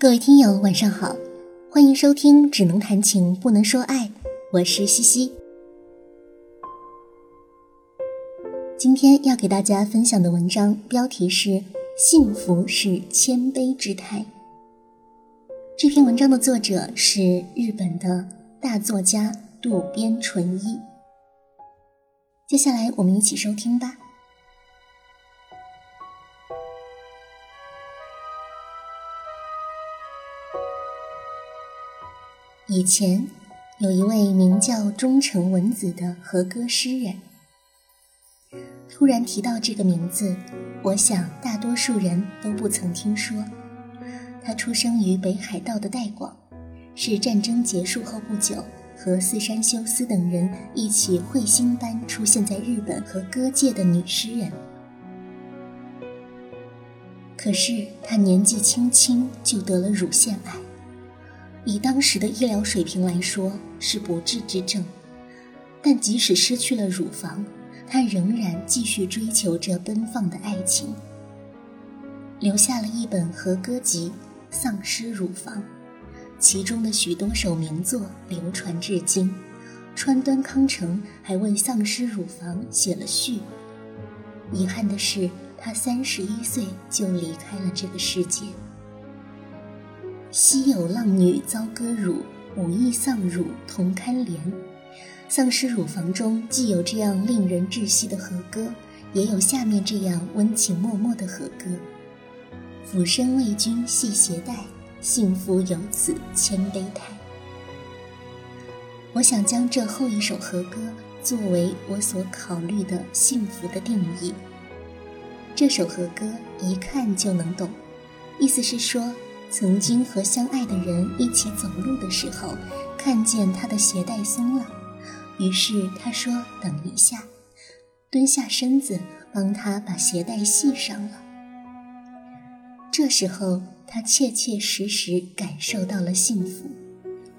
各位听友，晚上好，欢迎收听《只能谈情不能说爱》，我是西西。今天要给大家分享的文章标题是《幸福是谦卑之态》。这篇文章的作者是日本的大作家渡边淳一。接下来我们一起收听吧。以前，有一位名叫中城文子的和歌诗人。突然提到这个名字，我想大多数人都不曾听说。他出生于北海道的代广，是战争结束后不久和四山修斯等人一起彗星般出现在日本和歌界的女诗人。可是她年纪轻轻就得了乳腺癌。以当时的医疗水平来说，是不治之症。但即使失去了乳房，他仍然继续追求着奔放的爱情，留下了一本和歌集《丧失乳房》，其中的许多首名作流传至今。川端康成还为《丧失乳房》写了序。遗憾的是，他三十一岁就离开了这个世界。昔有浪女遭割乳，武艺丧乳同堪怜。丧失乳房中既有这样令人窒息的和歌，也有下面这样温情脉脉的和歌：俯身为君系鞋带，幸福由此谦卑态。我想将这后一首和歌作为我所考虑的幸福的定义。这首和歌一看就能懂，意思是说。曾经和相爱的人一起走路的时候，看见他的鞋带松了，于是他说：“等一下。”蹲下身子帮他把鞋带系上了。这时候，他切切实实感受到了幸福，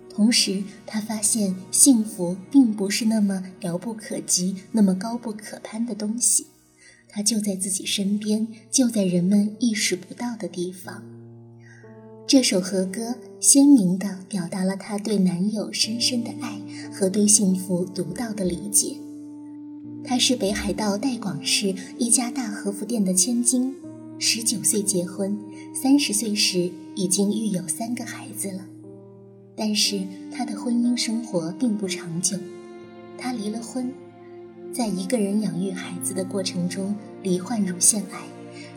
同时他发现幸福并不是那么遥不可及、那么高不可攀的东西，它就在自己身边，就在人们意识不到的地方。这首和歌鲜明地表达了她对男友深深的爱和对幸福独到的理解。她是北海道代广市一家大和服店的千金，十九岁结婚，三十岁时已经育有三个孩子了。但是她的婚姻生活并不长久，她离了婚，在一个人养育孩子的过程中罹患乳腺癌，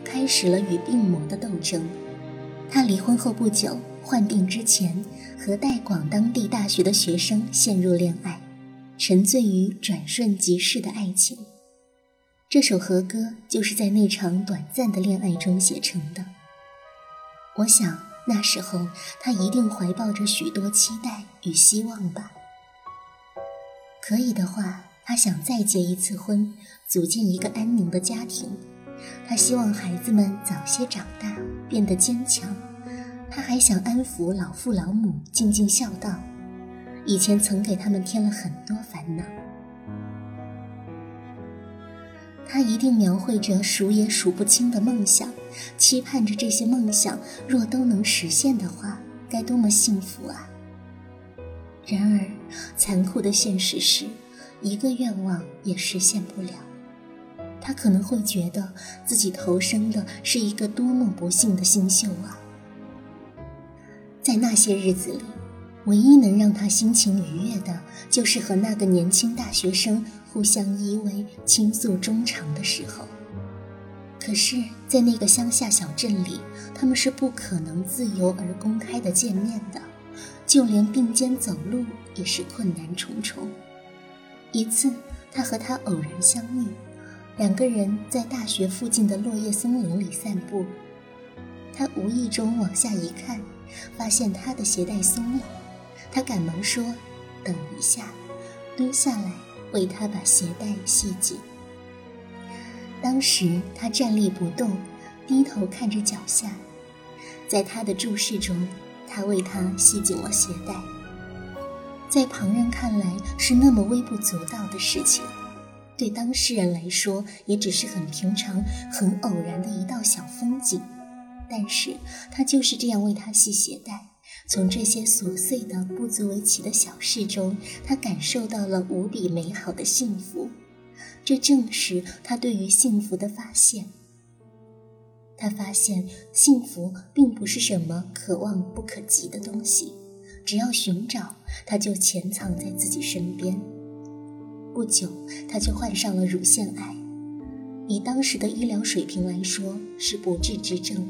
开始了与病魔的斗争。他离婚后不久，患病之前和代广当地大学的学生陷入恋爱，沉醉于转瞬即逝的爱情。这首和歌就是在那场短暂的恋爱中写成的。我想那时候他一定怀抱着许多期待与希望吧。可以的话，他想再结一次婚，组建一个安宁的家庭。他希望孩子们早些长大，变得坚强。他还想安抚老父老母，尽尽孝道。以前曾给他们添了很多烦恼。他一定描绘着数也数不清的梦想，期盼着这些梦想若都能实现的话，该多么幸福啊！然而，残酷的现实是，一个愿望也实现不了。他可能会觉得自己投生的是一个多么不幸的星宿啊！在那些日子里，唯一能让他心情愉悦的，就是和那个年轻大学生互相依偎、倾诉衷肠的时候。可是，在那个乡下小镇里，他们是不可能自由而公开的见面的，就连并肩走路也是困难重重。一次，他和他偶然相遇。两个人在大学附近的落叶松林里散步，他无意中往下一看，发现他的鞋带松了，他赶忙说：“等一下。”蹲下来为他把鞋带系紧。当时他站立不动，低头看着脚下，在他的注视中，他为他系紧了鞋带。在旁人看来是那么微不足道的事情。对当事人来说，也只是很平常、很偶然的一道小风景，但是他就是这样为他系鞋带。从这些琐碎的、不足为奇的小事中，他感受到了无比美好的幸福。这正是他对于幸福的发现。他发现幸福并不是什么可望不可及的东西，只要寻找，它就潜藏在自己身边。不久，他就患上了乳腺癌，以当时的医疗水平来说，是不治之症。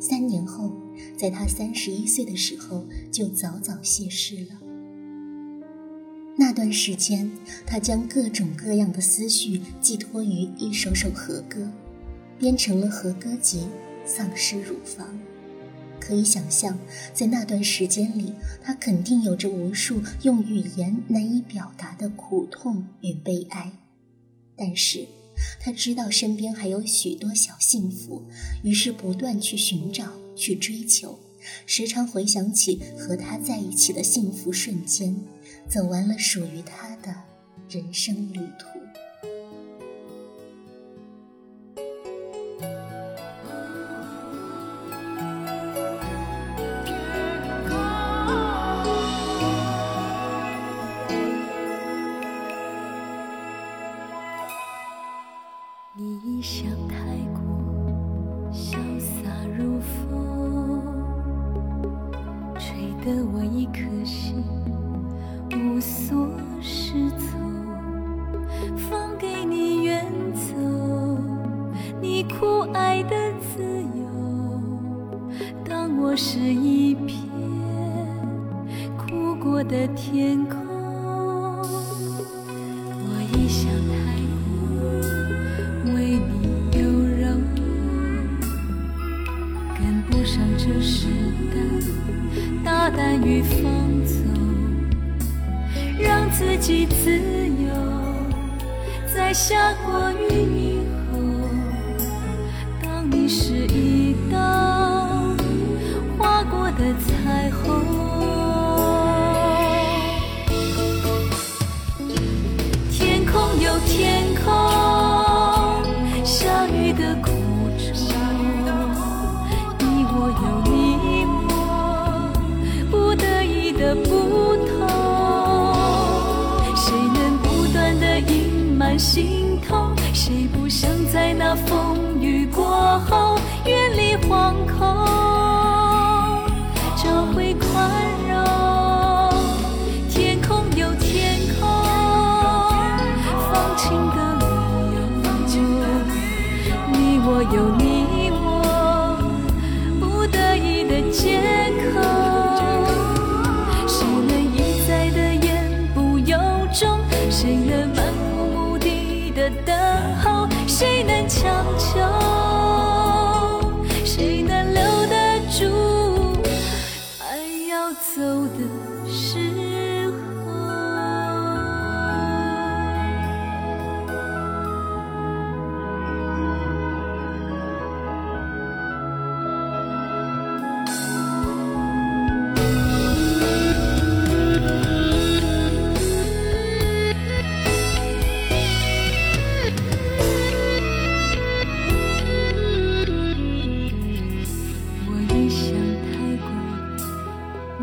三年后，在他三十一岁的时候，就早早谢世了。那段时间，他将各种各样的思绪寄托于一首首和歌，编成了和歌集《丧失乳房》。可以想象，在那段时间里，他肯定有着无数用语言难以表达的苦痛与悲哀。但是，他知道身边还有许多小幸福，于是不断去寻找、去追求，时常回想起和他在一起的幸福瞬间。走完了属于他的人生旅途。放给你远走，你酷爱的自由。当我是一片哭过的天空，我一向太过为你优柔，跟不上这时代大胆与放纵。让自己自由，在下过雨以后，当你是一道划过的彩虹。天空有天空，下雨的苦衷。你我有你我，不得已的不心痛，谁不想在那风雨过后远离惶恐，找回宽容？天空有天空，放晴的理由。你我有你我，不得已的借的等候，谁能强求？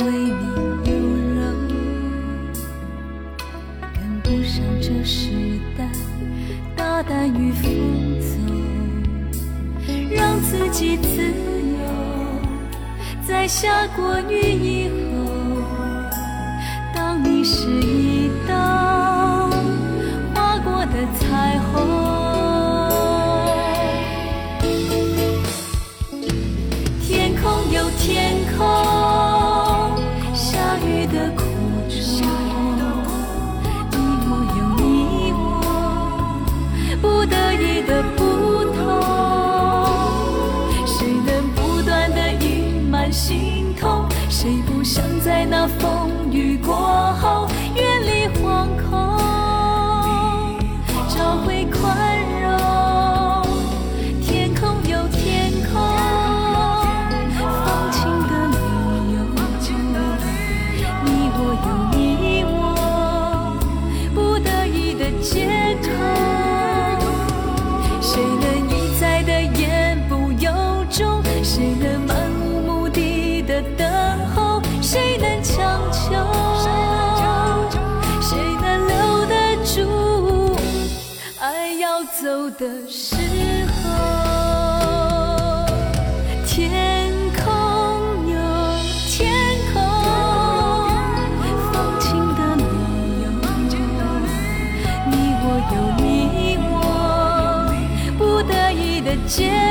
为你忧柔，跟不上这时代大胆与放纵，让自己自由，在下过雨过快要走的时候，天空有天空，放晴的理由，你我有你我，不得已的结